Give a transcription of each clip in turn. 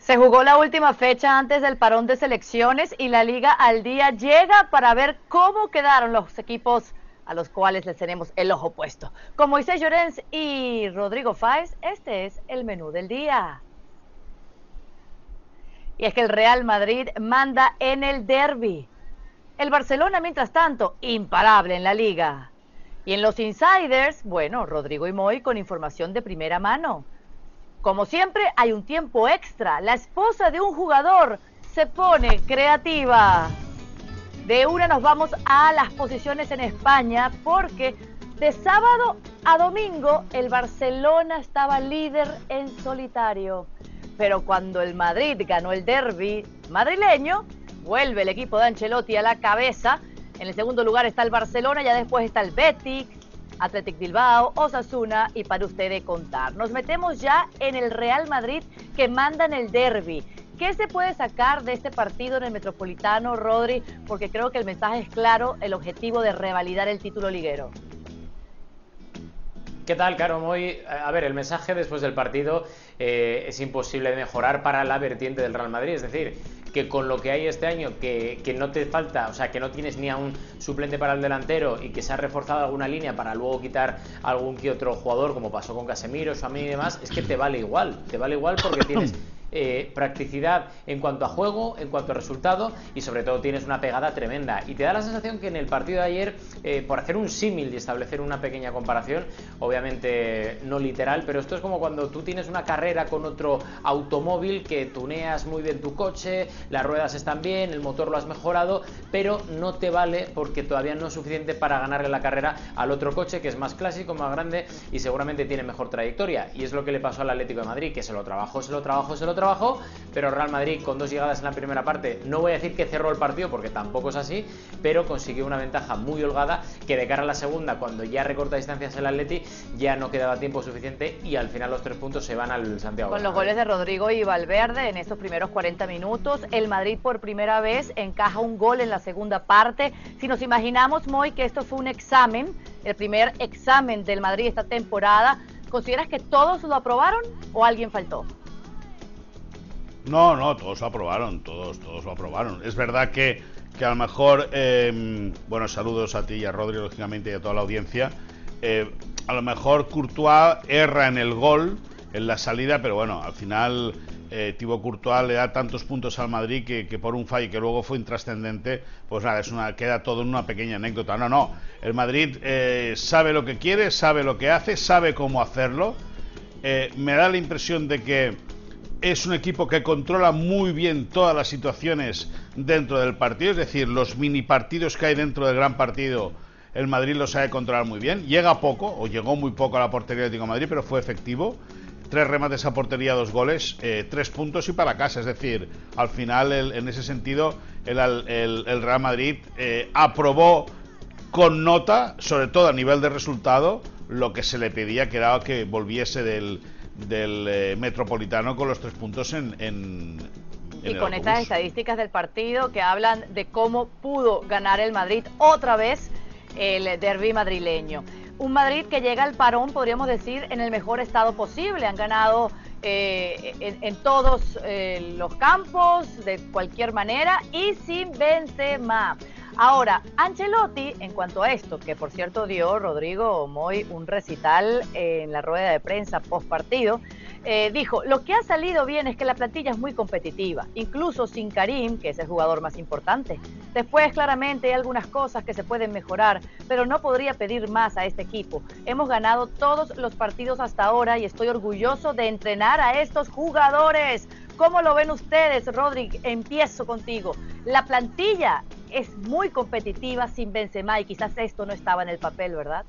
Se jugó la última fecha antes del parón de selecciones y la liga al día llega para ver cómo quedaron los equipos a los cuales les tenemos el ojo puesto. Con Moisés Llorens y Rodrigo Fáez, este es el menú del día. Y es que el Real Madrid manda en el derby. El Barcelona, mientras tanto, imparable en la liga. Y en los insiders, bueno, Rodrigo y Moy con información de primera mano. Como siempre, hay un tiempo extra. La esposa de un jugador se pone creativa. De una nos vamos a las posiciones en España porque de sábado a domingo el Barcelona estaba líder en solitario. Pero cuando el Madrid ganó el derby madrileño, vuelve el equipo de Ancelotti a la cabeza. En el segundo lugar está el Barcelona, ya después está el Betis, Athletic Bilbao, Osasuna y para usted contar. Nos metemos ya en el Real Madrid que manda en el derby. ¿Qué se puede sacar de este partido en el Metropolitano, Rodri? Porque creo que el mensaje es claro, el objetivo de revalidar el título liguero. ¿Qué tal, Caro Moy? A ver, el mensaje después del partido eh, es imposible de mejorar para la vertiente del Real Madrid. Es decir, que con lo que hay este año, que, que, no te falta, o sea, que no tienes ni a un suplente para el delantero y que se ha reforzado alguna línea para luego quitar algún que otro jugador, como pasó con Casemiro, Suami y demás, es que te vale igual. Te vale igual porque tienes eh, practicidad en cuanto a juego, en cuanto a resultado y sobre todo tienes una pegada tremenda. Y te da la sensación que en el partido de ayer, eh, por hacer un símil y establecer una pequeña comparación, obviamente no literal, pero esto es como cuando tú tienes una carrera con otro automóvil que tuneas muy bien tu coche, las ruedas están bien, el motor lo has mejorado, pero no te vale porque todavía no es suficiente para ganarle la carrera al otro coche que es más clásico, más grande y seguramente tiene mejor trayectoria. Y es lo que le pasó al Atlético de Madrid, que se lo trabajó, se lo trabajó, se lo trabajo, pero Real Madrid con dos llegadas en la primera parte, no voy a decir que cerró el partido porque tampoco es así, pero consiguió una ventaja muy holgada que de cara a la segunda, cuando ya recorta distancias el Atleti, ya no quedaba tiempo suficiente y al final los tres puntos se van al Santiago. Con los goles de Rodrigo y Valverde en estos primeros 40 minutos, el Madrid por primera vez encaja un gol en la segunda parte. Si nos imaginamos, Moy, que esto fue un examen, el primer examen del Madrid esta temporada, ¿consideras que todos lo aprobaron o alguien faltó? No, no, todos lo aprobaron, todos, todos lo aprobaron. Es verdad que, que a lo mejor, eh, bueno, saludos a ti y a Rodri, lógicamente, y a toda la audiencia. Eh, a lo mejor Courtois erra en el gol, en la salida, pero bueno, al final eh, Courtois le da tantos puntos al Madrid que, que, por un fallo que luego fue intrascendente, pues nada, es una, queda todo en una pequeña anécdota. No, no, el Madrid eh, sabe lo que quiere, sabe lo que hace, sabe cómo hacerlo. Eh, me da la impresión de que es un equipo que controla muy bien todas las situaciones dentro del partido, es decir, los mini partidos que hay dentro del gran partido, el Madrid los sabe controlar muy bien. Llega poco, o llegó muy poco a la portería de Atlético de Madrid, pero fue efectivo. Tres remates a portería, dos goles, eh, tres puntos y para casa. Es decir, al final, en ese sentido, el Real Madrid eh, aprobó con nota, sobre todo a nivel de resultado, lo que se le pedía, que era que volviese del del eh, Metropolitano con los tres puntos en, en, en y con estas estadísticas del partido que hablan de cómo pudo ganar el Madrid otra vez el derby madrileño. Un Madrid que llega al parón, podríamos decir, en el mejor estado posible. Han ganado eh, en, en, todos eh, los campos, de cualquier manera, y sin Benzema. Ahora, Ancelotti, en cuanto a esto, que por cierto dio Rodrigo Moy un recital en la rueda de prensa post partido, eh, dijo, lo que ha salido bien es que la plantilla es muy competitiva, incluso sin Karim, que es el jugador más importante. Después, claramente, hay algunas cosas que se pueden mejorar, pero no podría pedir más a este equipo. Hemos ganado todos los partidos hasta ahora y estoy orgulloso de entrenar a estos jugadores. ¿Cómo lo ven ustedes, Rodri? Empiezo contigo. La plantilla es muy competitiva sin Benzema y quizás esto no estaba en el papel, ¿verdad?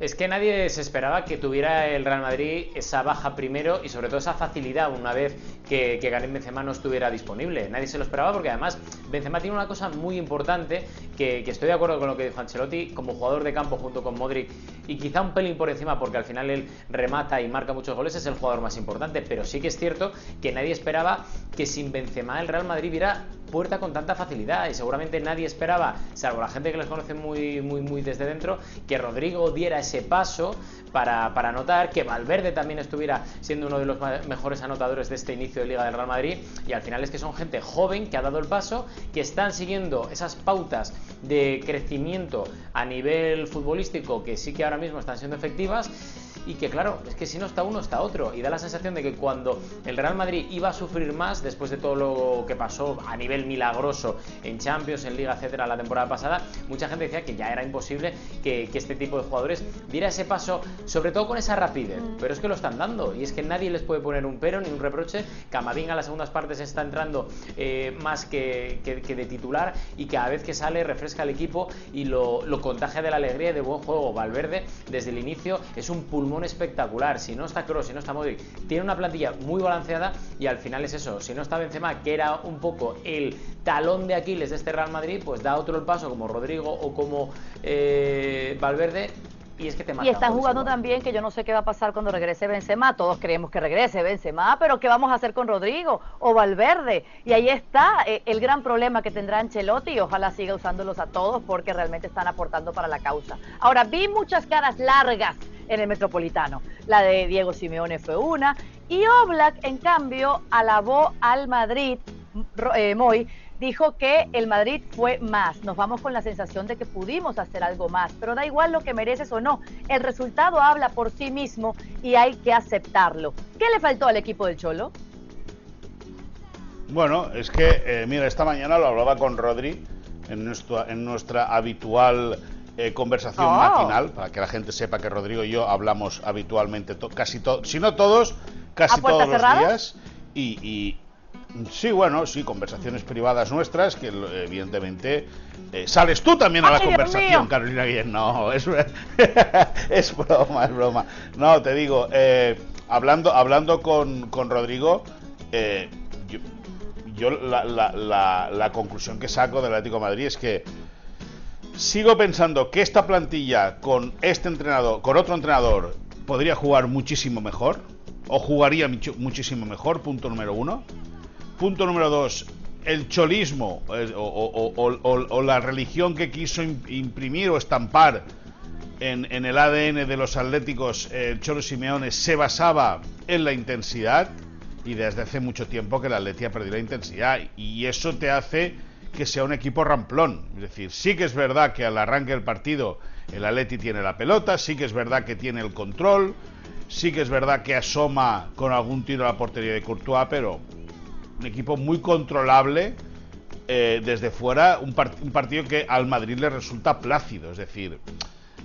Es que nadie se esperaba que tuviera el Real Madrid esa baja primero y sobre todo esa facilidad una vez que, que Karim Benzema no estuviera disponible. Nadie se lo esperaba porque además Benzema tiene una cosa muy importante que, estoy de acuerdo con lo que dijo Ancelotti, como jugador de campo junto con Modric y quizá un pelín por encima porque al final él remata y marca muchos goles, es el jugador más importante, pero sí que es cierto que nadie esperaba que sin Benzema el Real Madrid viera puerta con tanta facilidad y seguramente nadie esperaba, salvo la gente que les conoce muy, muy, muy desde dentro, que Rodrigo diera ese paso para, para anotar, que Valverde también estuviera siendo uno de los mejores anotadores de este inicio de Liga del Real Madrid. Y al final es que son gente joven que ha dado el paso, que están siguiendo esas pautas de crecimiento a nivel futbolístico que sí que ahora mismo están siendo efectivas y que claro, es que si no está uno está otro. Y da la sensación de que cuando el Real Madrid iba a sufrir más después de todo lo que pasó a nivel milagroso en Champions, en Liga, etcétera, la temporada pasada, mucha gente decía que ya era imposible que, este tipo de jugadores diera ese paso, sobre todo con esa rapidez, mm. pero es que lo están dando y es que nadie les puede poner un pero ni un reproche, Camavinga a las segundas partes está entrando eh, más que, de titular y cada vez que sale refresca el equipo y lo, lo contagia de la alegría y de buen juego, Valverde desde el inicio es un pulmón espectacular. Si no está Kroos, si no está Modric, tiene una plantilla muy balanceada y al final es eso. Si no está Benzema, que era un poco el talón de Aquiles de este Real Madrid, pues da otro el paso como Rodrigo o como eh, Valverde y es que te Y están jugando también que yo no sé qué va a pasar cuando regrese Benzema. Todos creemos que regrese Benzema, pero ¿qué vamos a hacer con Rodrigo o Valverde? Y ahí está eh, el gran problema que tendrá Ancelotti y ojalá siga usándolos a todos porque realmente están aportando para la causa. Ahora, vi muchas caras largas en el Metropolitano. La de Diego Simeone fue una y Oblak, en cambio, alabó al Madrid, eh, Moy, dijo que el Madrid fue más. Nos vamos con la sensación de que pudimos hacer algo más, pero da igual lo que mereces o no. El resultado habla por sí mismo y hay que aceptarlo. ¿Qué le faltó al equipo del Cholo? Bueno, es que, eh, mira, esta mañana lo hablaba con Rodri en, nuestro, en nuestra habitual eh, conversación oh. matinal, para que la gente sepa que Rodrigo y yo hablamos habitualmente, casi todos, si no todos, casi todos los días. Y, sí, bueno, sí, conversaciones privadas nuestras, que evidentemente eh, sales tú también a la conversación, Carolina Guillén. No, es, es broma, es broma. No, te digo, eh, hablando, hablando con, con Rodrigo, yo, la, la, la conclusión que saco del Atlético de Madrid es que sigo pensando que esta plantilla con este entrenador, con otro entrenador, podría jugar muchísimo mejor. O jugaría muchísimo mejor, punto número uno. Punto número dos, el cholismo o, la religión que quiso imprimir o estampar en, el ADN de los atléticos, el Cholo Simeone, se basaba en la intensidad. Y desde hace mucho tiempo que la Atleti ha perdido la intensidad. Y eso te hace que sea un equipo ramplón. Es decir, sí que es verdad que al arranque del partido el Atleti tiene la pelota, sí que es verdad que tiene el control, sí que es verdad que asoma con algún tiro a la portería de Courtois, pero un equipo muy controlable eh, desde fuera, un, partido que al Madrid le resulta plácido. Es decir,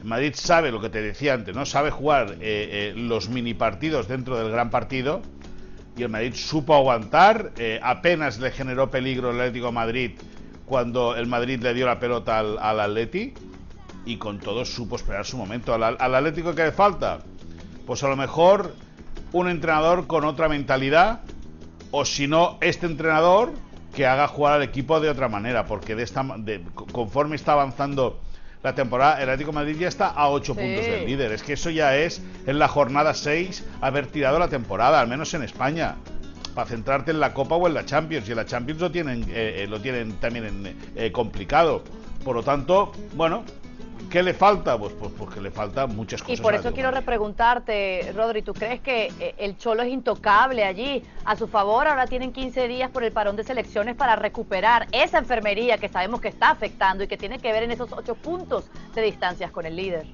Madrid sabe lo que te decía antes, ¿no? Sabe jugar eh, eh, los mini partidos dentro del gran partido. Y el Madrid supo aguantar, apenas le generó peligro el Atlético Madrid cuando el Madrid le dio la pelota al, al Atleti y con todo supo esperar su momento. ¿Al, al Atlético que le falta? Pues a lo mejor un entrenador con otra mentalidad o si no, este entrenador que haga jugar al equipo de otra manera, porque de esta, de, conforme está avanzando la temporada, el Atlético de Madrid ya está a 8 puntos del líder. Es que eso ya es en la jornada 6 haber tirado la temporada, al menos en España para centrarte en la Copa o en la Champions. Y en la Champions lo tienen, eh, eh, lo tienen también eh, complicado. Por lo tanto, bueno, ¿Qué le falta? Pues, pues porque le falta muchas cosas. Y por eso quiero repreguntarte, Rodri, ¿tú crees que el Cholo es intocable allí a su favor? Ahora tienen 15 días por el parón de selecciones para recuperar esa enfermería que sabemos que está afectando y que tiene que ver en esos 8 puntos de distancias con el líder.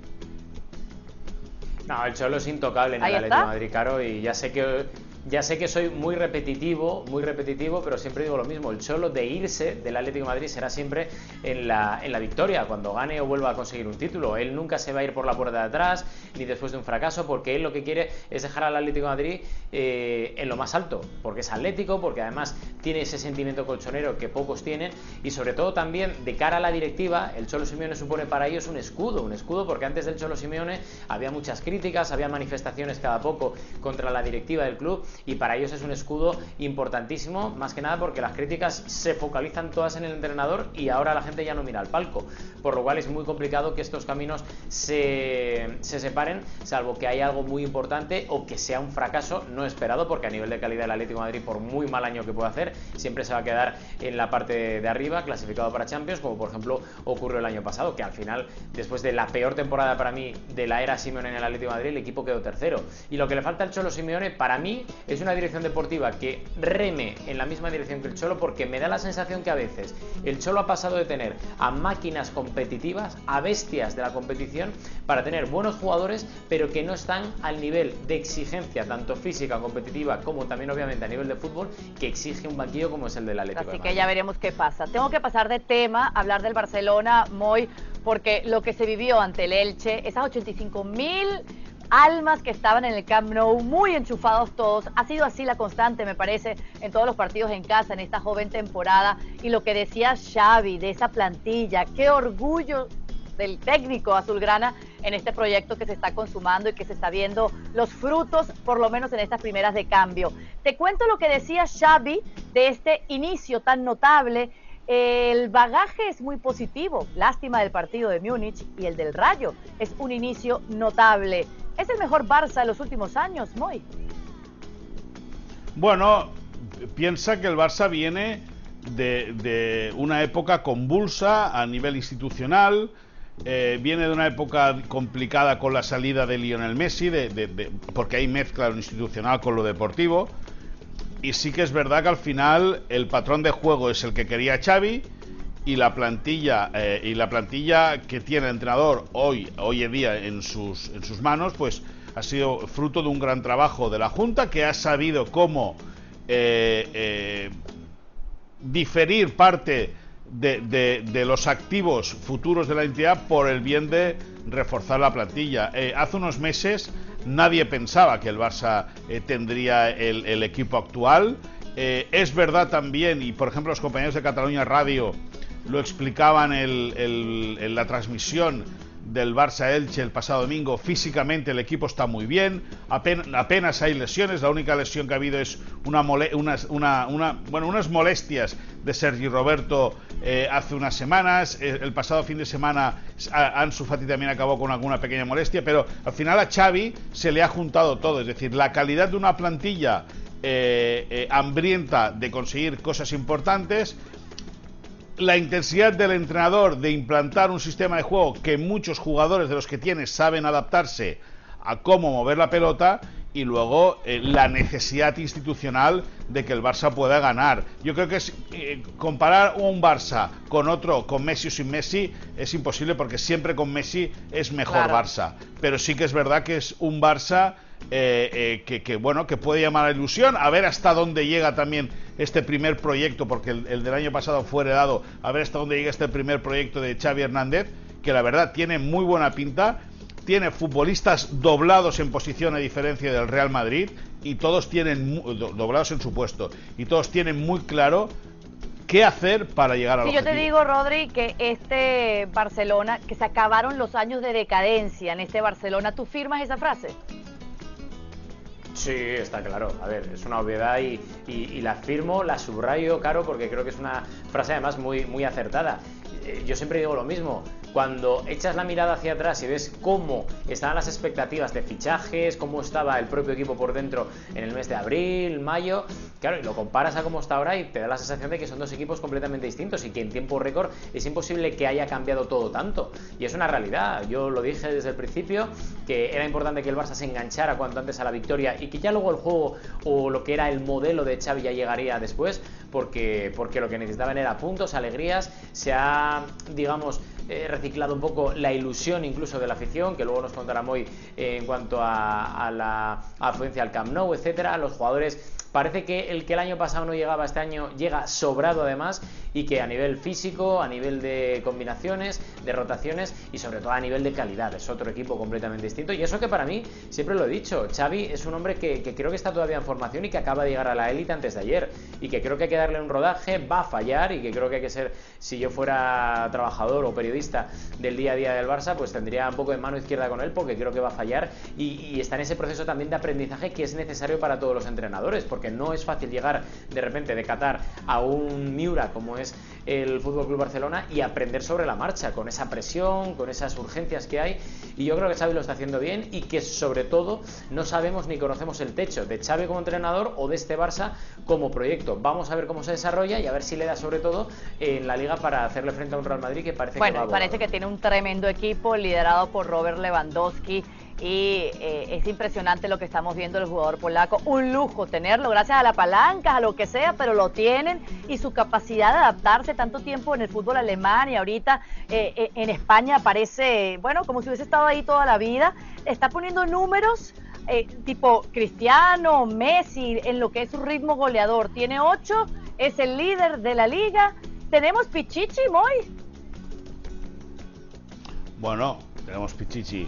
No, el Cholo es intocable en el Atlético de Madrid, Caro, y ya sé que ya sé que soy muy repetitivo, muy repetitivo, pero siempre digo lo mismo. El cholo de irse del Atlético Madrid será siempre en la, en la victoria, cuando gane o vuelva a conseguir un título. Él nunca se va a ir por la puerta de atrás, ni después de un fracaso, porque él lo que quiere es dejar al Atlético Madrid eh, en lo más alto, porque es atlético, porque además tiene ese sentimiento colchonero que pocos tienen, y sobre todo también de cara a la directiva, el Cholo Simeone supone para ellos un escudo, un escudo, porque antes del Cholo Simeone había muchas críticas, había manifestaciones cada poco contra la directiva del club y para ellos es un escudo importantísimo, más que nada porque las críticas se focalizan todas en el entrenador y ahora la gente ya no mira al palco, por lo cual es muy complicado que estos caminos se, se separen, salvo que haya algo muy importante o que sea un fracaso no esperado, porque a nivel de calidad el Atlético Madrid, por muy mal año que pueda hacer, siempre se va a quedar en la parte de arriba, clasificado para Champions, como por ejemplo ocurrió el año pasado, que al final, después de la peor temporada para mí de la era Simeone en el Atlético Madrid, el equipo quedó tercero. Y lo que le falta al Cholo Simeone, para mí, es una dirección deportiva que reme en la misma dirección que el Cholo, porque me da la sensación que a veces el Cholo ha pasado de tener a máquinas competitivas, a bestias de la competición, para tener buenos jugadores, pero que no están al nivel de exigencia, tanto física, competitiva, como también obviamente a nivel de fútbol, que exige un banquillo como es el del Atlético. Así que ya veremos qué pasa. Tengo que pasar de tema, hablar del Barcelona, muy porque lo que se vivió ante el Elche, esas 85 mil almas que estaban en el Camp Nou, muy enchufados todos. Ha sido así la constante, me parece, en todos los partidos en casa, en esta joven temporada. Y lo que decía Xavi de esa plantilla, qué orgullo del técnico azulgrana en este proyecto que se está consumando y que se está viendo los frutos, por lo menos en estas primeras de cambio. Te cuento lo que decía Xavi de este inicio tan notable el bagaje es muy positivo. Lástima del partido de Múnich y el del Rayo. Es un inicio notable. ¿Es el mejor Barça de los últimos años, Moy? Bueno, piensa que el Barça viene de, una época convulsa a nivel institucional. Eh, viene de una época complicada con la salida de Lionel Messi, porque hay mezcla lo institucional con lo deportivo y sí que es verdad que al final el patrón de juego es el que quería Xavi y la plantilla eh, y la plantilla que tiene el entrenador hoy hoy en día en sus en sus manos pues ha sido fruto de un gran trabajo de la junta que ha sabido cómo eh, eh, diferir parte de, de, los activos futuros de la entidad por el bien de reforzar la plantilla. hace unos meses Nadie pensaba que el Barça tendría el, equipo actual. Es verdad también, y por ejemplo los compañeros de Cataluña Radio lo explicaban en la transmisión del Barça Elche el pasado domingo. Físicamente el equipo está muy bien, apenas, hay lesiones. La única lesión que ha habido es una, una, bueno, unas molestias de Sergi Roberto eh, hace unas semanas. Eh, el pasado fin de semana Ansu Fati también acabó con alguna pequeña molestia, pero al final a Xavi se le ha juntado todo. Es decir, la calidad de una plantilla eh, hambrienta de conseguir cosas importantes la intensidad del entrenador de implantar un sistema de juego que muchos jugadores de los que tiene saben adaptarse a cómo mover la pelota y luego eh, la necesidad institucional de que el Barça pueda ganar. Yo creo que es, eh, comparar un Barça con otro, con Messi o sin Messi, es imposible porque siempre con Messi es mejor Barça. Pero sí que es verdad que es un Barça eh, que, bueno, que puede llamar a ilusión, a ver hasta dónde llega también este primer proyecto, porque el, el del año pasado fue heredado, a ver hasta dónde llega este primer proyecto de Xavi Hernández, que la verdad tiene muy buena pinta tiene futbolistas doblados en posición a diferencia del Real Madrid y todos tienen doblados en su puesto y todos tienen muy claro qué hacer para llegar a sí, yo te digo, Rodri, que este Barcelona, que se acabaron los años de decadencia en este Barcelona, ¿tú firmas esa frase? Sí, está claro. A ver, es una obviedad y, la firmo, la subrayo, Caro, porque creo que es una frase además muy, muy acertada. Eh, yo siempre digo lo mismo cuando echas la mirada hacia atrás y ves cómo estaban las expectativas de fichajes, cómo estaba el propio equipo por dentro en el mes de abril, mayo, claro, y lo comparas a cómo está ahora y te da la sensación de que son dos equipos completamente distintos y que en tiempo récord es imposible que haya cambiado todo tanto. Y es una realidad. Yo lo dije desde el principio que era importante que el Barça se enganchara cuanto antes a la victoria y que ya luego el juego o lo que era el modelo de Xavi ya llegaría después, porque, porque lo que necesitaban era puntos, alegrías, se ha, digamos, eh, reciclado un poco la ilusión incluso de la afición, que luego nos contará muy en cuanto a, la afluencia al Camp Nou, etcétera. Los jugadores parece que el que el año pasado no llegaba este año llega sobrado además y que a nivel físico, a nivel de combinaciones, de rotaciones y sobre todo a nivel de calidad es otro equipo completamente distinto. Y eso que para mí, siempre lo he dicho, Xavi es un hombre que, creo que está todavía en formación y que acaba de llegar a la élite antes de ayer y que creo que hay que darle un rodaje, va a fallar y que creo que hay que ser, si yo fuera trabajador o periodista del día a día del Barça, pues tendría un poco de mano izquierda con él porque creo que va a fallar y, está en ese proceso también de aprendizaje que es necesario para todos los entrenadores porque no es fácil llegar de repente de Qatar a un Miura como es el Fútbol Club Barcelona y aprender sobre la marcha con esa presión, con esas urgencias que hay y yo creo que Xavi lo está haciendo bien y que sobre todo no sabemos ni conocemos el techo de Xavi como entrenador o de este Barça como proyecto. Vamos a ver cómo se desarrolla y a ver si le da sobre todo en la liga para hacerle frente a un Real Madrid que parece que va parece que tiene un tremendo equipo liderado por Robert Lewandowski y eh, es impresionante lo que estamos viendo del jugador polaco. Un lujo tenerlo, gracias a la palanca, a lo que sea, pero lo tienen y su capacidad de adaptarse tanto tiempo en el fútbol alemán y ahorita eh, eh, en España parece, bueno, como si hubiese estado ahí toda la vida. Está poniendo números tipo Cristiano, Messi, en lo que es su ritmo goleador. Tiene ocho, es el líder de la liga. Tenemos Pichichi, Moy. Bueno, tenemos Pichichi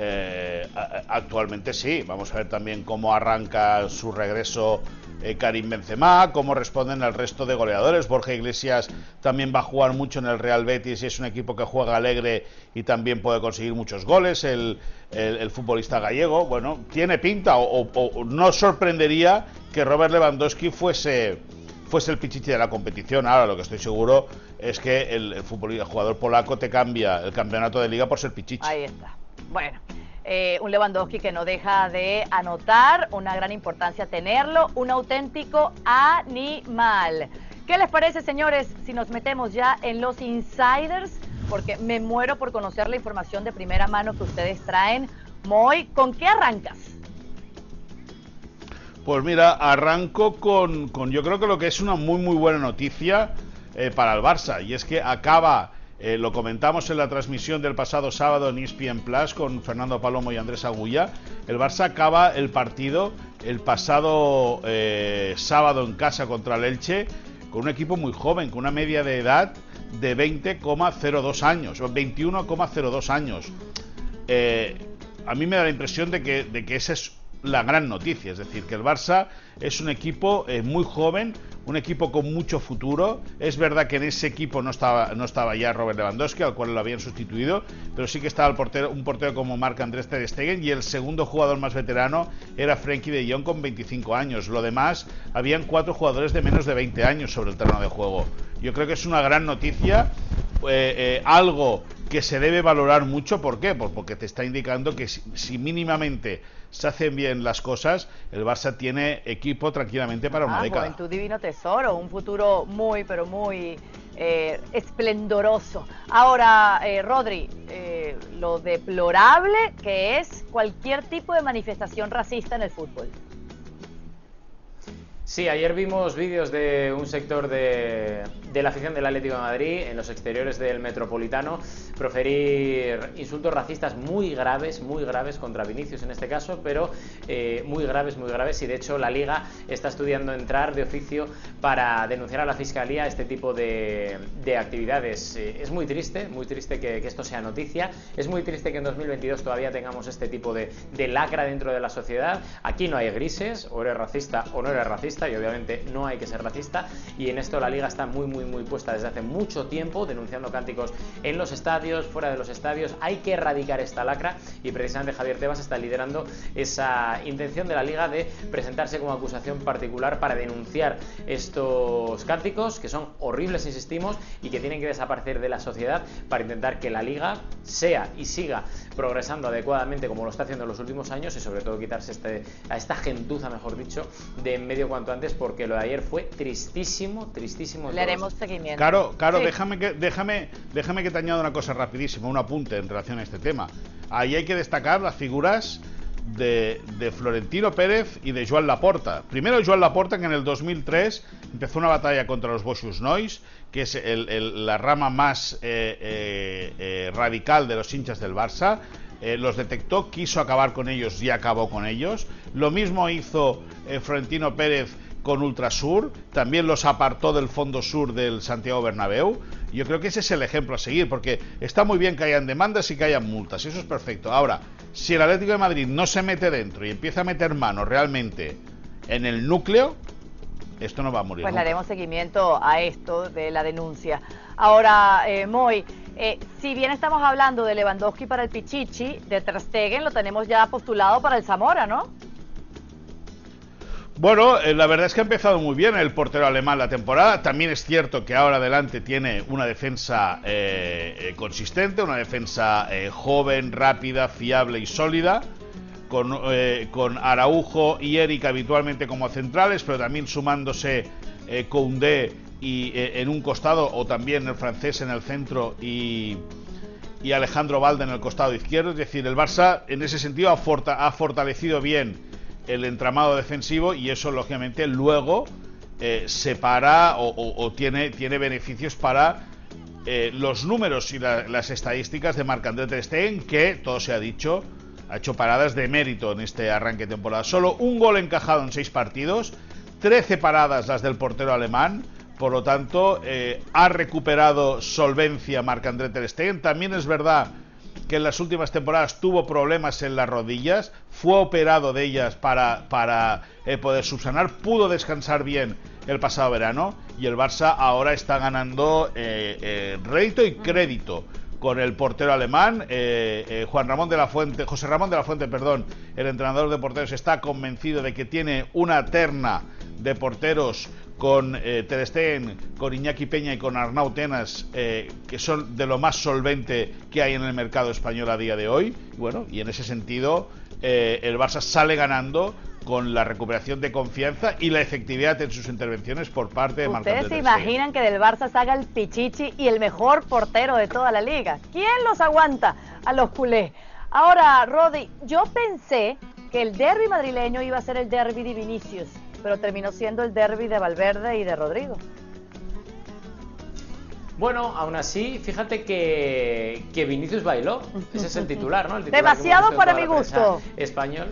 eh, actualmente sí. Vamos a ver también cómo arranca su regreso eh, Karim Benzema, cómo responden el resto de goleadores. Borja Iglesias también va a jugar mucho en el Real Betis y es un equipo que juega alegre y también puede conseguir muchos goles. El, futbolista gallego, bueno, tiene pinta o, no sorprendería que Robert Lewandowski fuese fuese el pichichi de la competición. Ahora lo que estoy seguro es que el, el, el jugador polaco te cambia el campeonato de liga por ser pichichi. Ahí está. Bueno, eh, un Lewandowski que no deja de anotar, una gran importancia tenerlo, un auténtico animal. ¿Qué les parece, señores, si nos metemos ya en los insiders? Porque me muero por conocer la información de primera mano que ustedes traen. Moy, ¿con qué arrancas? Pues mira, arranco con, yo creo que lo que es una muy muy buena noticia eh, para el Barça, y es que acaba eh, lo comentamos en la transmisión del pasado sábado en ESPN Plus con Fernando Palomo y Andrés Agulla. El Barça acaba el partido el pasado eh, sábado en casa contra el Elche con un equipo muy joven, con una media de edad de 20,02 años, o 21,02 años. Eh, a mí me da la impresión de que, de que esa es la gran noticia, es decir, que el Barça es un equipo muy joven, un equipo con mucho futuro. Es verdad que en ese equipo no estaba, no estaba ya Robert Lewandowski, al cual lo habían sustituido, pero sí que estaba el portero, un portero como Marc Andrés Ter Stegen y el segundo jugador más veterano era Frenkie de Jong con 25 años. Lo demás, habían cuatro jugadores de menos de 20 años sobre el terreno de juego. Yo creo que es una gran noticia, eh, eh, algo que se debe valorar mucho. ¿Por qué? Pues porque te está indicando que si mínimamente se hacen bien las cosas, el Barça tiene equipo tranquilamente para una ah, década. tu divino tesoro, un futuro muy, pero muy eh, esplendoroso. Ahora, eh, Rodri, eh, lo deplorable que es cualquier tipo de manifestación racista en el fútbol. Sí, ayer vimos vídeos de un sector de, la afición del Atlético de Madrid en los exteriores del Metropolitano proferir insultos racistas muy graves, muy graves contra Vinicius en este caso, pero eh, muy graves, muy graves y de hecho la Liga está estudiando entrar de oficio para denunciar a la Fiscalía este tipo de, actividades. Eh, es muy triste, muy triste que, esto sea noticia, es muy triste que en 2022 todavía tengamos este tipo de, de lacra dentro de la sociedad. Aquí no hay grises, o eres racista o no eres racista y obviamente no hay que ser racista. Y en esto la liga está muy muy muy puesta desde hace mucho tiempo denunciando cánticos en los estadios, fuera de los estadios, hay que erradicar esta lacra y precisamente Javier Tebas está liderando esa intención de la liga de presentarse como acusación particular para denunciar estos cánticos que son horribles insistimos y que tienen que desaparecer de la sociedad para intentar que la liga sea y siga progresando adecuadamente como lo está haciendo en los últimos años y sobre todo quitarse este, a esta gentuza mejor dicho de en medio cuanto antes porque lo de ayer fue tristísimo, tristísimo. Le haremos seguimiento. Claro, claro, déjame, que, déjame, déjame que te añada una cosa rapidísima, un apunte en relación a este tema. Ahí hay que destacar las figuras de, Florentino Pérez y de Joan Laporta. Primero Joan Laporta, que en el 2003 empezó una batalla contra los Boschus Nois, que es la rama más eh, eh, eh, radical de los hinchas del Barça. los detectó, quiso acabar con ellos y acabó con ellos. Lo mismo hizo Florentino Pérez con Ultrasur, también los apartó del fondo sur del Santiago Bernabéu. Yo creo que ese es el ejemplo a seguir, porque está muy bien que hayan demandas y que hayan multas, eso es perfecto. Ahora, si el Atlético de Madrid no se mete dentro y empieza a meter mano realmente en el núcleo, esto no va a morir. Pues le haremos seguimiento a esto de la denuncia. Ahora, eh, Moy, eh, si bien estamos hablando de Lewandowski para el Pichichi, de Ter Stegen lo tenemos ya postulado para el Zamora, ¿no? Bueno, eh, la verdad es que ha empezado muy bien el portero alemán la temporada. También es cierto que ahora adelante tiene una defensa eh, consistente, una defensa joven, rápida, fiable y sólida. Con, con, Araujo y Eric habitualmente como centrales, pero también sumándose Koundé y eh, en un costado o también el francés en el centro y, y, Alejandro Valde en el costado izquierdo. Es decir, el Barça en ese sentido ha, ha fortalecido bien el entramado defensivo y eso lógicamente luego eh, separa o, tiene, tiene beneficios para eh, los números y las estadísticas de Marc-André Ter Stegen que, todo se ha dicho, ha hecho paradas de mérito en este arranque de temporada. Solo un gol encajado en seis partidos, 13 paradas las del portero alemán, por lo tanto, eh, ha recuperado solvencia Marc-André Ter Stegen. También es verdad que en las últimas temporadas tuvo problemas en las rodillas, fue operado de ellas para, para eh, poder subsanar, pudo descansar bien el pasado verano y el Barça ahora está ganando eh, rédito y crédito con el portero alemán Juan Ramón de la Fuente, José Ramón de la Fuente, perdón, el entrenador de porteros está convencido de que tiene una terna de porteros con eh, Ter Stegen, con Iñaki Peña y con Arnau Tenas, eh, que son de lo más solvente que hay en el mercado español a día de hoy. Bueno, y en ese sentido, eh, el Barça sale ganando con la recuperación de confianza y la efectividad en sus intervenciones por parte de ¿Ustedes se imaginan que del Barça salga el Pichichi y el mejor portero de toda la liga? ¿Quién los aguanta a los culés? Ahora, Rodi, yo pensé que el derby madrileño iba a ser el derby de Vinicius pero terminó siendo el derby de Valverde y de Rodrigo. Bueno, aún así, fíjate que, que Vinicius bailó. Ese es el titular, ¿no? Demasiado para mi gusto. Español.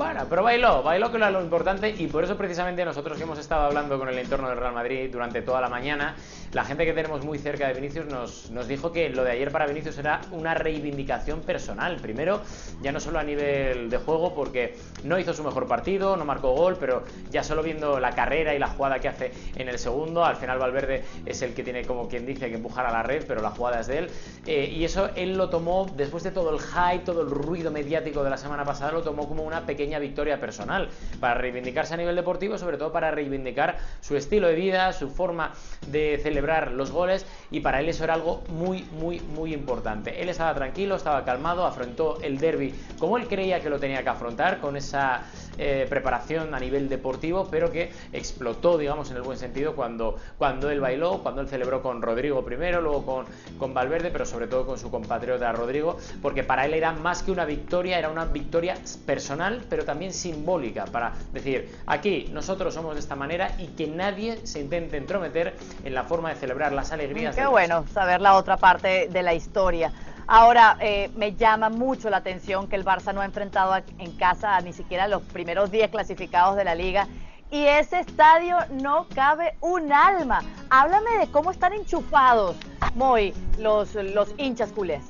Bueno, pero bailó, bailó que era lo importante y por eso precisamente nosotros que hemos estado hablando con el entorno del Real Madrid durante toda la mañana, la gente que tenemos muy cerca de Vinicius nos, nos dijo que lo de ayer para Vinicius era una reivindicación personal. Primero, ya no solo a nivel de juego, porque no hizo su mejor partido, no marcó gol, pero ya solo viendo la carrera y la jugada que hace en el segundo, al final Valverde es el que tiene como quien dice que empujar a la red, pero la jugada es de él. Eh, y eso él lo tomó, después de todo el hype, todo el ruido mediático de la semana pasada, lo tomó como una pequeña victoria personal, para reivindicarse a nivel deportivo, sobre todo para reivindicar su estilo de vida, su forma de celebrar los goles y para él eso era algo muy, muy, muy importante. Él estaba tranquilo, estaba calmado, afrontó el derby como él creía que lo tenía que afrontar, con esa eh, preparación a nivel deportivo, pero que explotó, digamos, en el buen sentido cuando, cuando él bailó, cuando él celebró con Rodrigo primero, luego con, con Valverde, pero sobre todo con su compatriota Rodrigo, porque para él era más que una victoria, era una victoria personal, pero también simbólica, para decir, aquí nosotros somos de esta manera y que nadie se intente entrometer en la forma de celebrar las alegrías. Qué bueno saber la otra parte de la historia. Ahora, eh, me llama mucho la atención que el Barça no ha enfrentado en casa ni siquiera los primeros 10 clasificados de la liga. Y ese estadio no cabe un alma. Háblame de cómo están enchufados, Moy, los, los hinchas culés.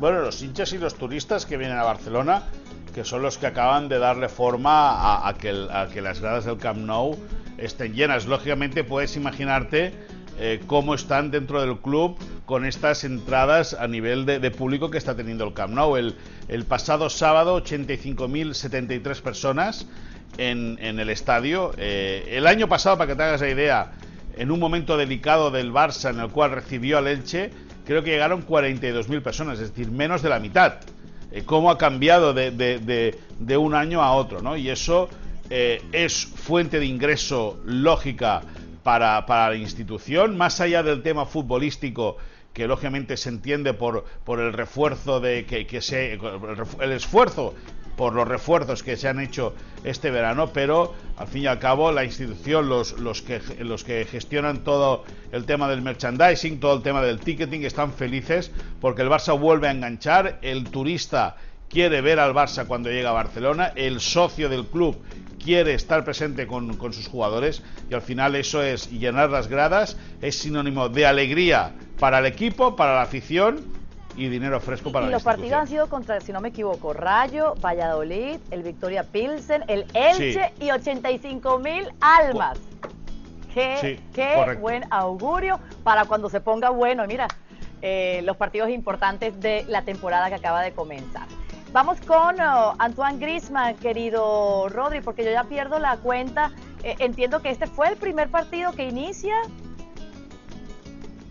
Bueno, los hinchas y los turistas que vienen a Barcelona, que son los que acaban de darle forma a, que, a que las gradas del Camp Nou estén llenas. Lógicamente puedes imaginarte eh, cómo están dentro del club con estas entradas a nivel de, público que está teniendo el Camp Nou. El, pasado sábado, 85.073 personas en, el estadio. Eh, el año pasado, para que te hagas la idea, en un momento delicado del Barça en el cual recibió al Elche, creo que llegaron 42.000 personas, es decir, menos de la mitad. Eh, cómo ha cambiado de, un año a otro, ¿no? Y eso es fuente de ingreso lógica para, la institución, más allá del tema futbolístico que lógicamente se entiende por, por el refuerzo de que, que el esfuerzo por los refuerzos que se han hecho este verano, pero al fin y al cabo la institución, los, los, que, los que gestionan todo el tema del merchandising, todo el tema del ticketing, están felices porque el Barça vuelve a enganchar, el turista quiere ver al Barça cuando llega a Barcelona, el socio del club quiere estar presente con, con, sus jugadores y al final eso es llenar las gradas, es sinónimo de alegría para el equipo, para la afición y dinero fresco para y la los partidos han sido contra, si no me equivoco, Rayo, Valladolid, el Victoria Pilsen, el Elche sí. y 85 mil almas. Qué, sí, qué buen augurio para cuando se ponga bueno. Mira, eh, los partidos importantes de la temporada que acaba de comenzar. Vamos con uh, Antoine Grisman, querido Rodri, porque yo ya pierdo la cuenta. Eh, entiendo que este fue el primer partido que inicia.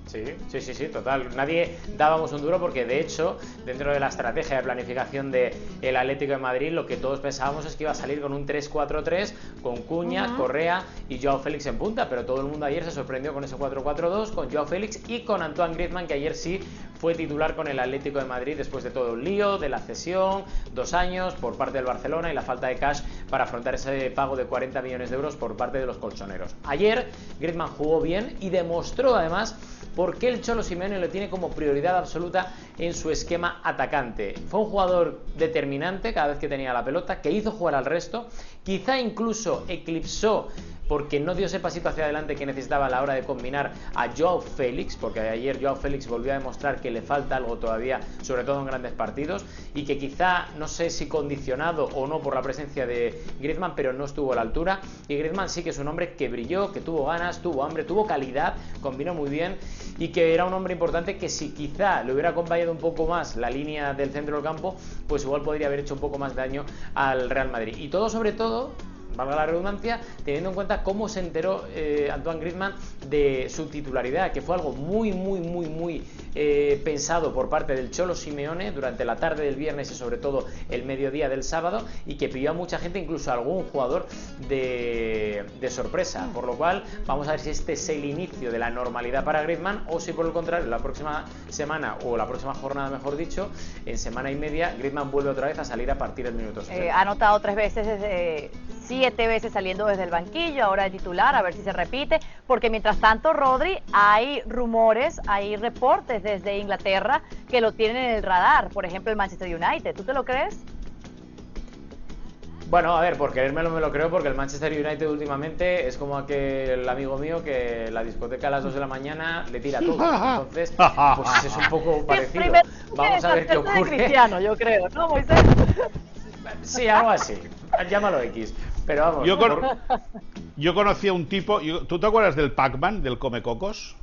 Sí, sí, sí, sí, total. Nadie dábamos un duro porque de hecho, dentro de la estrategia de planificación del el Atlético de Madrid, lo que todos pensábamos es que iba a salir con un 3-4-3, con Cuña, uh -huh. Correa y Joao Félix en punta, pero todo el mundo ayer se sorprendió con ese 4-4-2, con Joao Félix y con Antoine Griezmann, que ayer sí fue titular con el Atlético de Madrid después de todo el lío, de la cesión, dos años por parte del Barcelona y la falta de cash para afrontar ese pago de 40 millones de euros por parte de los colchoneros. Ayer Griezmann jugó bien y demostró además por qué el Cholo Simeone lo tiene como prioridad absoluta en su esquema atacante. Fue un jugador determinante cada vez que tenía la pelota, que hizo jugar al resto, quizá incluso eclipsó porque no dio ese pasito hacia adelante que necesitaba a la hora de combinar a Joao Félix, porque ayer Joao Félix volvió a demostrar que le falta algo todavía, sobre todo en grandes partidos, y que quizá, no sé si condicionado o no por la presencia de Griezmann, pero no estuvo a la altura. Y Griezmann sí que es un hombre que brilló, que tuvo ganas, tuvo hambre, tuvo calidad, combinó muy bien y que era un hombre importante que si quizá le hubiera acompañado un poco más la línea del centro del campo, pues igual podría haber hecho un poco más daño al Real Madrid. Y todo sobre todo valga la redundancia, teniendo en cuenta cómo se enteró eh, Antoine Griezmann de su titularidad, que fue algo muy, muy, muy, muy eh, pensado por parte del Cholo Simeone durante la tarde del viernes y sobre todo el mediodía del sábado y que pidió a mucha gente, incluso a algún jugador de, de sorpresa. Por lo cual, vamos a ver si este es el inicio de la normalidad para Griezmann o si por el contrario, la próxima semana o la próxima jornada, mejor dicho, en semana y media, Griezmann vuelve otra vez a salir a partir del minuto 60. Eh, ha anotado tres veces desde siete veces saliendo desde el banquillo, ahora de titular, a ver si se repite, porque mientras tanto, Rodri, hay rumores, hay reportes desde Inglaterra que lo tienen en el radar, por ejemplo el Manchester United, ¿tú te lo crees? Bueno, a ver, por querérmelo me lo creo porque el Manchester United últimamente es como aquel amigo mío que la discoteca a las 2 de la mañana le tira todo. Entonces, pues es un poco parecido. Vamos a ver qué ocurre. Cristiano, yo creo, ¿no, Moisés? Sí, algo así. Llámalo X. Pero vamos. Yo, con... yo conocí a un tipo. Yo... ¿Tú te acuerdas del Pac-Man, del Come Cocos?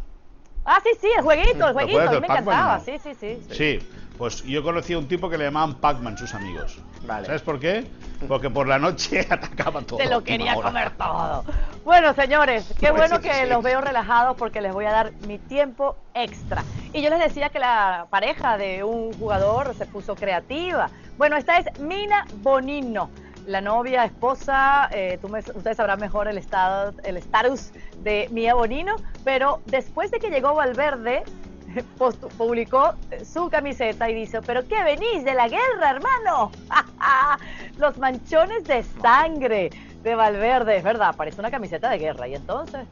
Ah, sí, sí, el jueguito, el jueguito. A me encantaba. No? Sí, sí, sí, sí. Sí, pues yo conocí a un tipo que le llamaban Pac-Man sus amigos. Vale. ¿Sabes por qué? Porque por la noche atacaba todo. Se lo quería comer todo. Bueno, señores, qué pues bueno que los veo relajados porque les voy a dar mi tiempo extra. Y yo les decía que la pareja de un jugador se puso creativa. Bueno, esta es Mina Bonino la novia, esposa, eh, tú ustedes sabrán mejor el estado, el estatus de Mía Bonino, pero después de que llegó Valverde, post, publicó su camiseta y dice, pero ¿qué venís de la guerra, hermano? Los manchones de sangre de Valverde, es verdad, parece una camiseta de guerra, y entonces...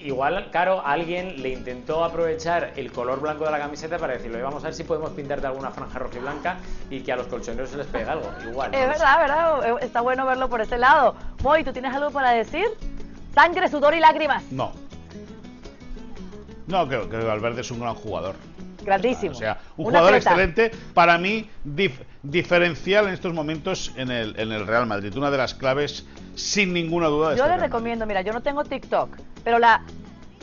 Igual, claro, alguien le intentó aprovechar el color blanco de la camiseta para decirlo, vamos a ver si podemos pintar de alguna franja roja y blanca y que a los colchoneros se les pegue algo. Igual. Es verdad, verdad, está bueno verlo por ese lado. Moy, ¿tú tienes algo para decir? Sangre, sudor y lágrimas. No. No, creo que Valverde es un gran jugador. Grandísimo. O sea, un Una jugador excelente, para mí dif diferencial en estos momentos en el, en el Real Madrid. Una de las claves, sin ninguna duda. De yo este le recomiendo, mira, yo no tengo TikTok, pero la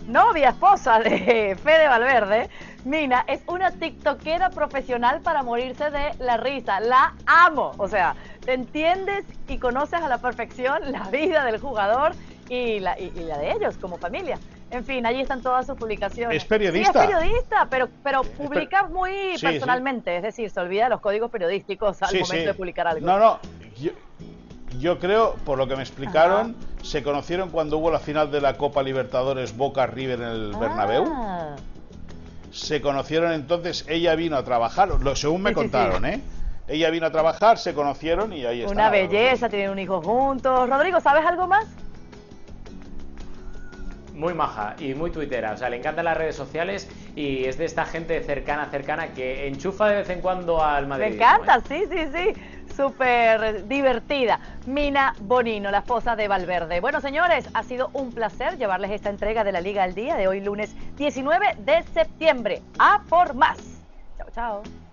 novia, esposa de Fede Valverde, Mina, es una tiktokera profesional para morirse de la risa. La amo. O sea, te entiendes y conoces a la perfección la vida del jugador y la, y, y la de ellos como familia. En fin, allí están todas sus publicaciones. Es periodista. Sí, es periodista, pero, pero publica muy sí, personalmente. Sí. Es decir, se olvida de los códigos periodísticos al momento de publicar algo. No, no. Yo, yo creo, por lo que me explicaron, Ajá. se conocieron cuando hubo la final de la Copa Libertadores Boca River en el ah. Bernabéu. Se conocieron entonces, ella vino a trabajar, lo, según me contaron, ¿eh? ella vino a trabajar, se conocieron y ahí está. Una belleza, tienen un hijo juntos. Rodrigo, ¿sabes algo más? Muy maja y muy tuitera, o sea, le encantan las redes sociales y es de esta gente cercana, cercana que enchufa de vez en cuando al Madrid. Me encanta, sí, sí, sí, súper divertida. Mina Bonino, la esposa de Valverde. Bueno, señores, ha sido un placer llevarles esta entrega de la Liga al Día de hoy lunes 19 de septiembre. A por más. Chao, chao.